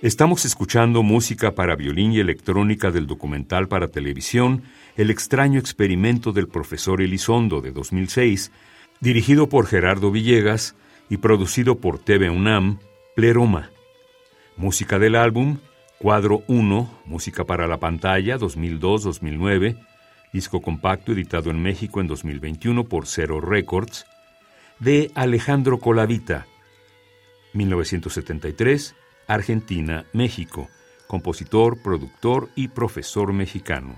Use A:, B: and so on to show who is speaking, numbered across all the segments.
A: Estamos escuchando música para violín y electrónica del documental para televisión El extraño experimento del profesor Elizondo de 2006, dirigido por Gerardo Villegas y producido por TV UNAM, Pleroma. Música del álbum Cuadro 1, Música para la pantalla 2002-2009, disco compacto editado en México en 2021 por Zero Records, de Alejandro Colavita, 1973 Argentina, México, compositor, productor y profesor mexicano.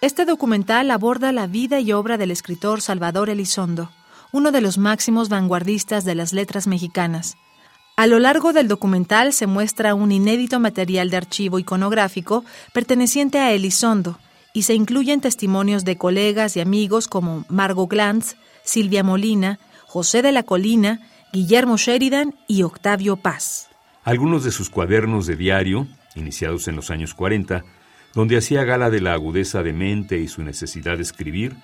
B: Este documental aborda la vida y obra del escritor Salvador Elizondo, uno de los máximos vanguardistas de las letras mexicanas. A lo largo del documental se muestra un inédito material de archivo iconográfico perteneciente a Elizondo y se incluyen testimonios de colegas y amigos como Margot Glantz, Silvia Molina, José de la Colina, Guillermo Sheridan y Octavio Paz
A: algunos de sus cuadernos de diario, iniciados en los años 40, donde hacía gala de la agudeza de mente y su necesidad de escribir,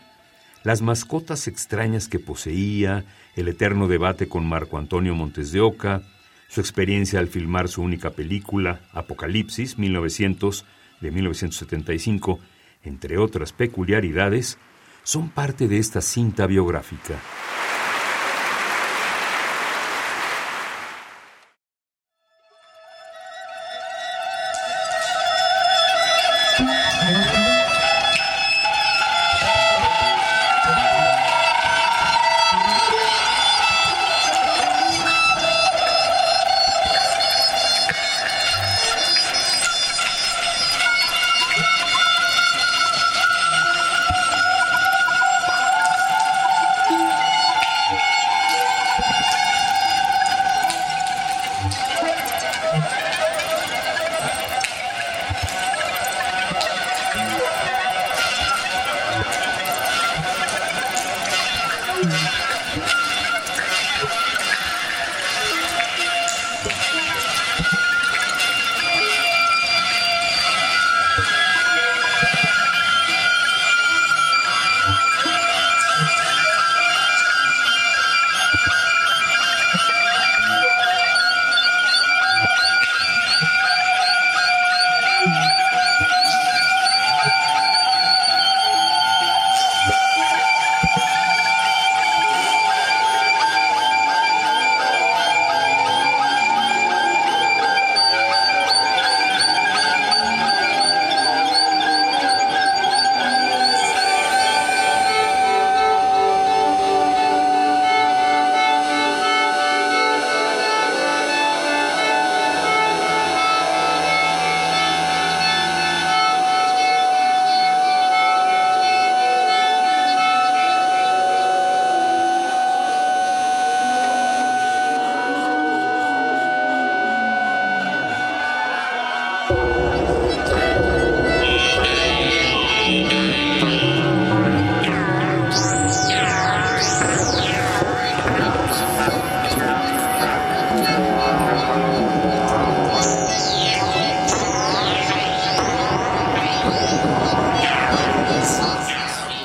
A: las mascotas extrañas que poseía, el eterno debate con Marco Antonio Montes de Oca, su experiencia al filmar su única película, Apocalipsis, 1900, de 1975, entre otras peculiaridades, son parte de esta cinta biográfica. Mm-hmm.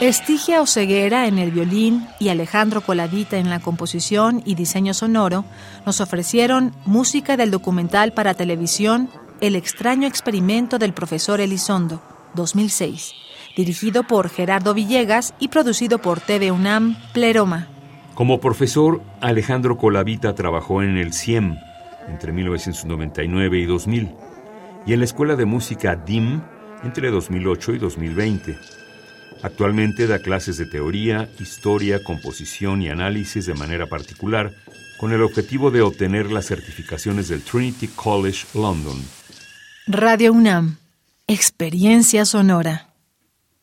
B: Estigia Oseguera en el violín y Alejandro Coladita en la composición y diseño sonoro nos ofrecieron música del documental para televisión El extraño experimento del profesor Elizondo, 2006, dirigido por Gerardo Villegas y producido por TV UNAM Pleroma.
A: Como profesor, Alejandro Colavita trabajó en el CIEM entre 1999 y 2000 y en la Escuela de Música DIM entre 2008 y 2020. Actualmente da clases de teoría, historia, composición y análisis de manera particular, con el objetivo de obtener las certificaciones del Trinity College London.
B: Radio UNAM, Experiencia Sonora.